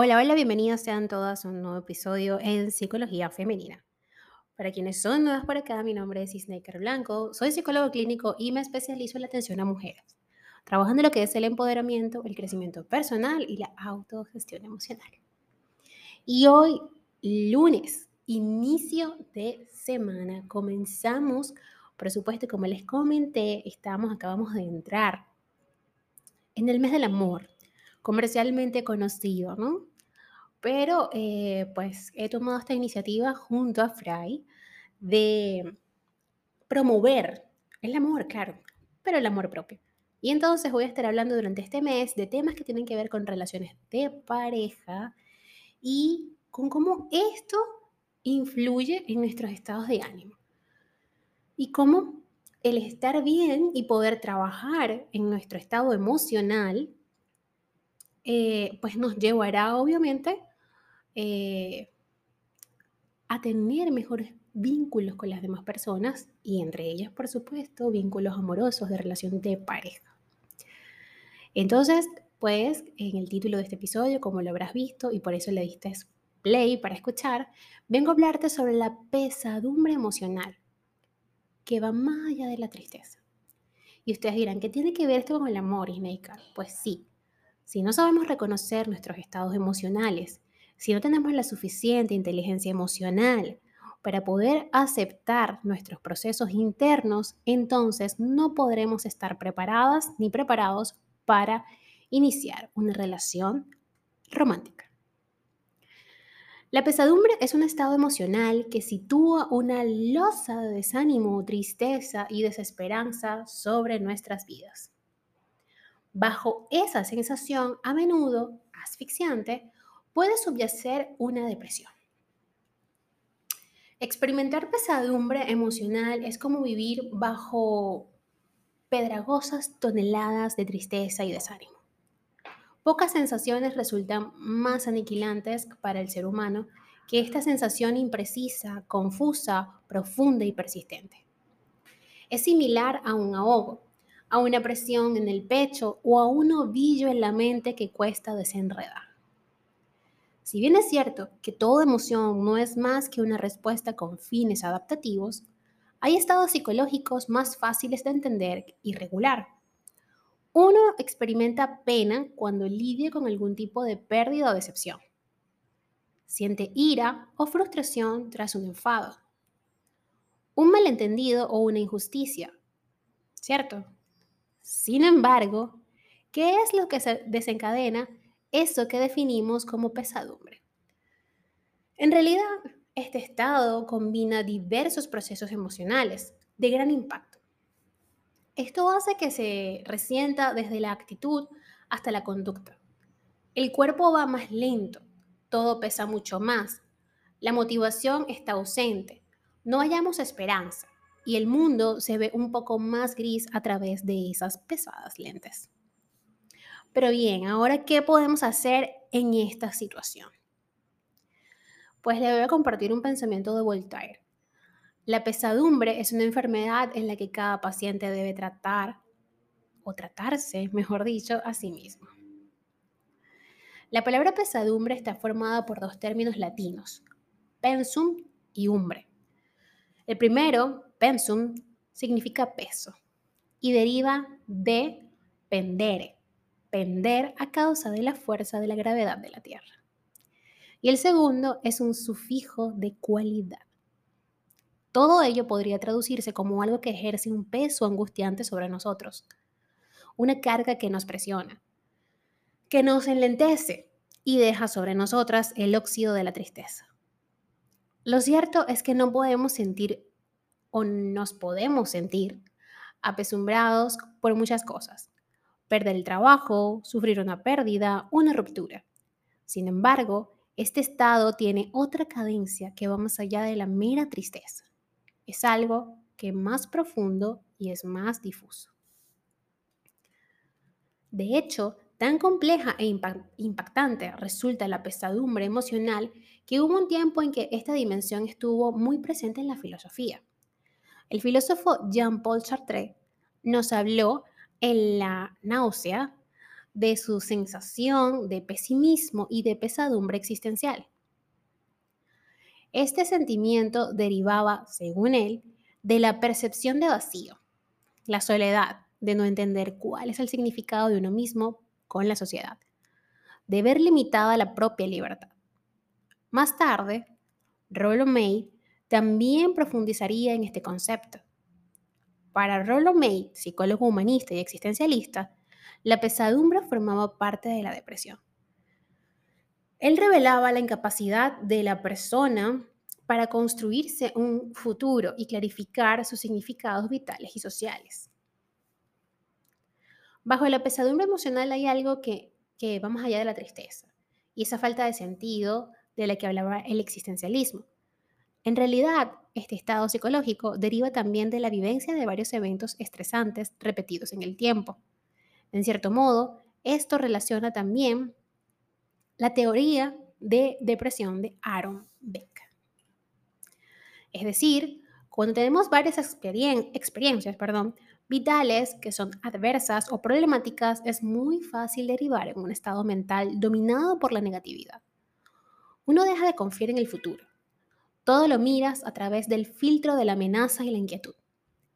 Hola, hola, bienvenidas sean todas a un nuevo episodio en Psicología Femenina. Para quienes son nuevas por acá, mi nombre es Isneker Blanco, soy psicólogo clínico y me especializo en la atención a mujeres, trabajando lo que es el empoderamiento, el crecimiento personal y la autogestión emocional. Y hoy, lunes, inicio de semana, comenzamos, por supuesto, como les comenté, estamos, acabamos de entrar en el mes del amor, comercialmente conocido, ¿no? Pero eh, pues he tomado esta iniciativa junto a Fray de promover el amor, claro, pero el amor propio. Y entonces voy a estar hablando durante este mes de temas que tienen que ver con relaciones de pareja y con cómo esto influye en nuestros estados de ánimo. Y cómo el estar bien y poder trabajar en nuestro estado emocional, eh, pues nos llevará obviamente eh, a tener mejores vínculos con las demás personas y entre ellas, por supuesto, vínculos amorosos de relación de pareja. Entonces, pues en el título de este episodio, como lo habrás visto y por eso le diste play para escuchar, vengo a hablarte sobre la pesadumbre emocional que va más allá de la tristeza. Y ustedes dirán, ¿qué tiene que ver esto con el amor, Snaker? Pues sí, si no sabemos reconocer nuestros estados emocionales, si no tenemos la suficiente inteligencia emocional para poder aceptar nuestros procesos internos, entonces no podremos estar preparadas ni preparados para iniciar una relación romántica. La pesadumbre es un estado emocional que sitúa una losa de desánimo, tristeza y desesperanza sobre nuestras vidas. Bajo esa sensación, a menudo asfixiante, puede subyacer una depresión. Experimentar pesadumbre emocional es como vivir bajo pedragosas toneladas de tristeza y desánimo. Pocas sensaciones resultan más aniquilantes para el ser humano que esta sensación imprecisa, confusa, profunda y persistente. Es similar a un ahogo, a una presión en el pecho o a un ovillo en la mente que cuesta desenredar. Si bien es cierto que toda emoción no es más que una respuesta con fines adaptativos, hay estados psicológicos más fáciles de entender y regular. Uno experimenta pena cuando lidia con algún tipo de pérdida o decepción. Siente ira o frustración tras un enfado. Un malentendido o una injusticia. ¿Cierto? Sin embargo, ¿qué es lo que se desencadena eso que definimos como pesadumbre. En realidad, este estado combina diversos procesos emocionales de gran impacto. Esto hace que se resienta desde la actitud hasta la conducta. El cuerpo va más lento, todo pesa mucho más, la motivación está ausente, no hallamos esperanza y el mundo se ve un poco más gris a través de esas pesadas lentes. Pero bien, ahora, ¿qué podemos hacer en esta situación? Pues le voy a compartir un pensamiento de Voltaire. La pesadumbre es una enfermedad en la que cada paciente debe tratar o tratarse, mejor dicho, a sí mismo. La palabra pesadumbre está formada por dos términos latinos, pensum y umbre. El primero, pensum, significa peso y deriva de pendere, pender a causa de la fuerza de la gravedad de la Tierra. Y el segundo es un sufijo de cualidad. Todo ello podría traducirse como algo que ejerce un peso angustiante sobre nosotros, una carga que nos presiona, que nos enlentece y deja sobre nosotras el óxido de la tristeza. Lo cierto es que no podemos sentir o nos podemos sentir apesumbrados por muchas cosas, perder el trabajo, sufrir una pérdida, una ruptura. Sin embargo, este estado tiene otra cadencia que va más allá de la mera tristeza. Es algo que es más profundo y es más difuso. De hecho, tan compleja e impactante resulta la pesadumbre emocional que hubo un tiempo en que esta dimensión estuvo muy presente en la filosofía. El filósofo Jean-Paul Sartre nos habló en la náusea de su sensación de pesimismo y de pesadumbre existencial. Este sentimiento derivaba, según él, de la percepción de vacío, la soledad, de no entender cuál es el significado de uno mismo con la sociedad, de ver limitada la propia libertad. Más tarde, Rollo May también profundizaría en este concepto. Para Rollo May, psicólogo humanista y existencialista, la pesadumbre formaba parte de la depresión. Él revelaba la incapacidad de la persona para construirse un futuro y clarificar sus significados vitales y sociales. Bajo la pesadumbre emocional hay algo que, que va más allá de la tristeza y esa falta de sentido de la que hablaba el existencialismo. En realidad, este estado psicológico deriva también de la vivencia de varios eventos estresantes repetidos en el tiempo. En cierto modo, esto relaciona también la teoría de depresión de Aaron Beck. Es decir, cuando tenemos varias experiencias perdón, vitales que son adversas o problemáticas, es muy fácil derivar en un estado mental dominado por la negatividad. Uno deja de confiar en el futuro. Todo lo miras a través del filtro de la amenaza y la inquietud.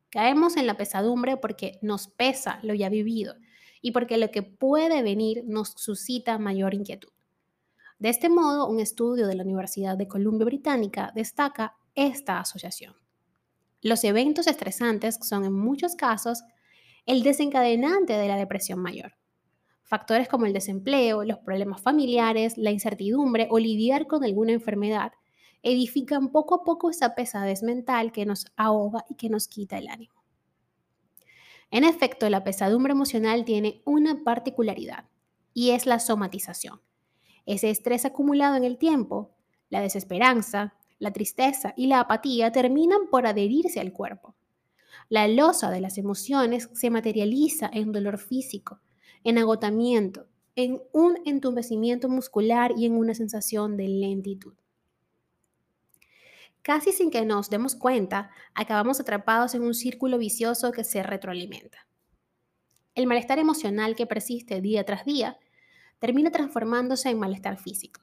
Caemos en la pesadumbre porque nos pesa lo ya vivido y porque lo que puede venir nos suscita mayor inquietud. De este modo, un estudio de la Universidad de Columbia Británica destaca esta asociación. Los eventos estresantes son en muchos casos el desencadenante de la depresión mayor. Factores como el desempleo, los problemas familiares, la incertidumbre o lidiar con alguna enfermedad edifican poco a poco esa pesadez mental que nos ahoga y que nos quita el ánimo. En efecto, la pesadumbre emocional tiene una particularidad y es la somatización. Ese estrés acumulado en el tiempo, la desesperanza, la tristeza y la apatía terminan por adherirse al cuerpo. La losa de las emociones se materializa en dolor físico, en agotamiento, en un entumecimiento muscular y en una sensación de lentitud. Casi sin que nos demos cuenta, acabamos atrapados en un círculo vicioso que se retroalimenta. El malestar emocional que persiste día tras día termina transformándose en malestar físico.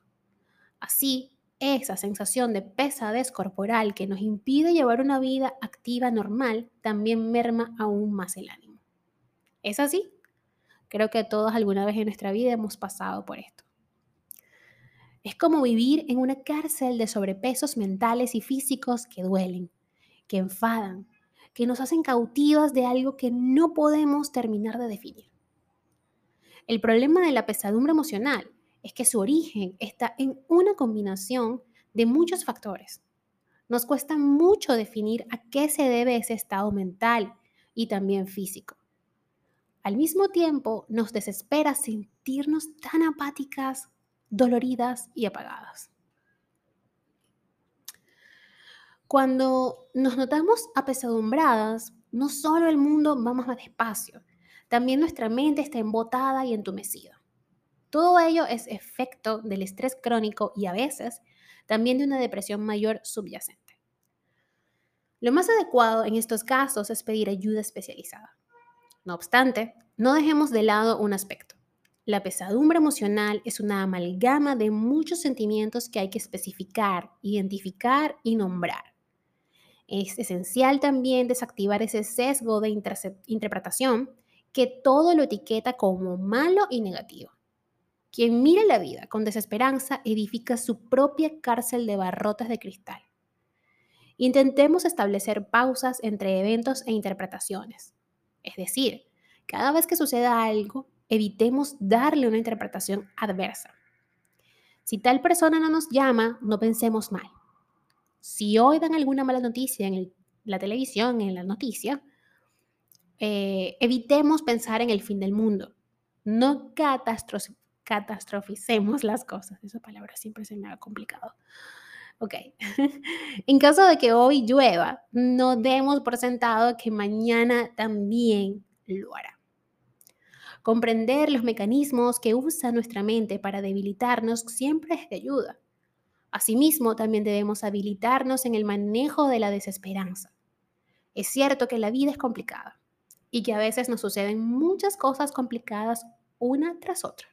Así, esa sensación de pesadez corporal que nos impide llevar una vida activa normal también merma aún más el ánimo. ¿Es así? Creo que todos alguna vez en nuestra vida hemos pasado por esto. Es como vivir en una cárcel de sobrepesos mentales y físicos que duelen, que enfadan, que nos hacen cautivas de algo que no podemos terminar de definir. El problema de la pesadumbre emocional es que su origen está en una combinación de muchos factores. Nos cuesta mucho definir a qué se debe ese estado mental y también físico. Al mismo tiempo, nos desespera sentirnos tan apáticas, doloridas y apagadas. Cuando nos notamos apesadumbradas, no solo el mundo va más despacio, también nuestra mente está embotada y entumecida. Todo ello es efecto del estrés crónico y a veces también de una depresión mayor subyacente. Lo más adecuado en estos casos es pedir ayuda especializada. No obstante, no dejemos de lado un aspecto. La pesadumbre emocional es una amalgama de muchos sentimientos que hay que especificar, identificar y nombrar. Es esencial también desactivar ese sesgo de interpretación que todo lo etiqueta como malo y negativo. Quien mira la vida con desesperanza edifica su propia cárcel de barrotas de cristal. Intentemos establecer pausas entre eventos e interpretaciones. Es decir, cada vez que suceda algo, evitemos darle una interpretación adversa. Si tal persona no nos llama, no pensemos mal. Si hoy dan alguna mala noticia en la televisión, en la noticia, eh, evitemos pensar en el fin del mundo. No catastro catastroficemos las cosas. Esa palabra siempre se me ha complicado. Ok. en caso de que hoy llueva, no demos por sentado que mañana también lo hará. Comprender los mecanismos que usa nuestra mente para debilitarnos siempre es de ayuda. Asimismo, también debemos habilitarnos en el manejo de la desesperanza. Es cierto que la vida es complicada y que a veces nos suceden muchas cosas complicadas una tras otra.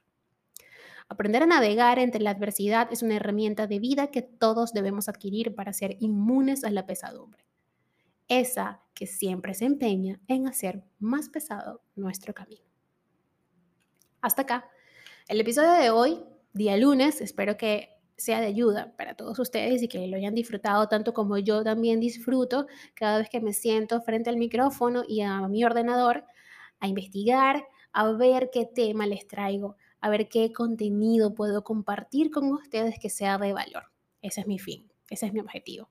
Aprender a navegar entre la adversidad es una herramienta de vida que todos debemos adquirir para ser inmunes a la pesadumbre. Esa que siempre se empeña en hacer más pesado nuestro camino. Hasta acá. El episodio de hoy, día lunes, espero que sea de ayuda para todos ustedes y que lo hayan disfrutado tanto como yo también disfruto cada vez que me siento frente al micrófono y a mi ordenador a investigar, a ver qué tema les traigo, a ver qué contenido puedo compartir con ustedes que sea de valor. Ese es mi fin, ese es mi objetivo.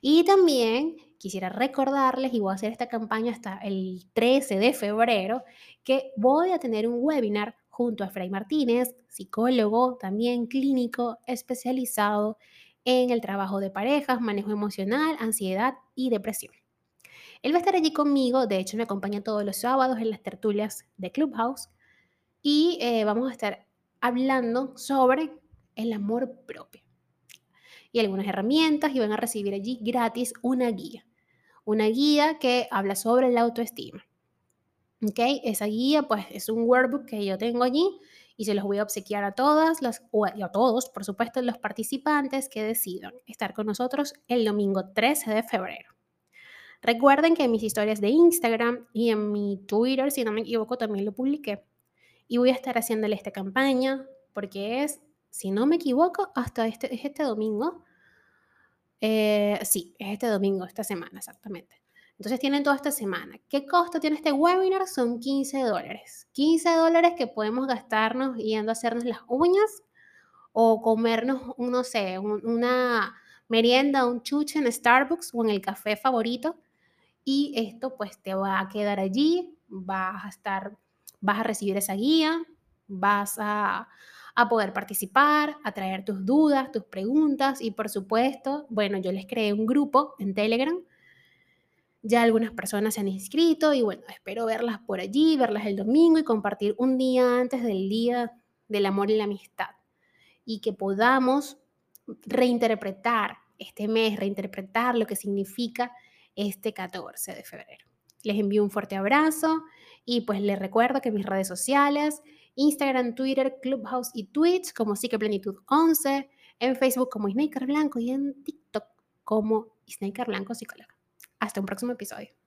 Y también quisiera recordarles, y voy a hacer esta campaña hasta el 13 de febrero, que voy a tener un webinar junto a Fray Martínez, psicólogo también clínico especializado en el trabajo de parejas, manejo emocional, ansiedad y depresión. Él va a estar allí conmigo, de hecho me acompaña todos los sábados en las tertulias de Clubhouse y eh, vamos a estar hablando sobre el amor propio y algunas herramientas y van a recibir allí gratis una guía, una guía que habla sobre la autoestima. ¿Ok? Esa guía pues es un workbook que yo tengo allí y se los voy a obsequiar a todas las, o a todos, por supuesto, los participantes que decidan estar con nosotros el domingo 13 de febrero. Recuerden que en mis historias de Instagram y en mi Twitter, si no me equivoco, también lo publiqué. Y voy a estar haciéndole esta campaña porque es, si no me equivoco, hasta este, es este domingo. Eh, sí, es este domingo, esta semana exactamente. Entonces tienen toda esta semana. ¿Qué costo tiene este webinar? Son 15 dólares. 15 dólares que podemos gastarnos yendo a hacernos las uñas o comernos, no sé, una merienda, un chuche en Starbucks o en el café favorito y esto pues te va a quedar allí, vas a estar, vas a recibir esa guía, vas a, a poder participar, a traer tus dudas, tus preguntas y por supuesto, bueno, yo les creé un grupo en Telegram. Ya algunas personas se han inscrito y bueno, espero verlas por allí, verlas el domingo y compartir un día antes del Día del Amor y la Amistad. Y que podamos reinterpretar este mes, reinterpretar lo que significa este 14 de febrero. Les envío un fuerte abrazo y pues les recuerdo que mis redes sociales, Instagram, Twitter, Clubhouse y Twitch como Psiqueplenitud 11, en Facebook como Snaker Blanco y en TikTok como Snaker Blanco Psicóloga. Hasta un próximo episodio.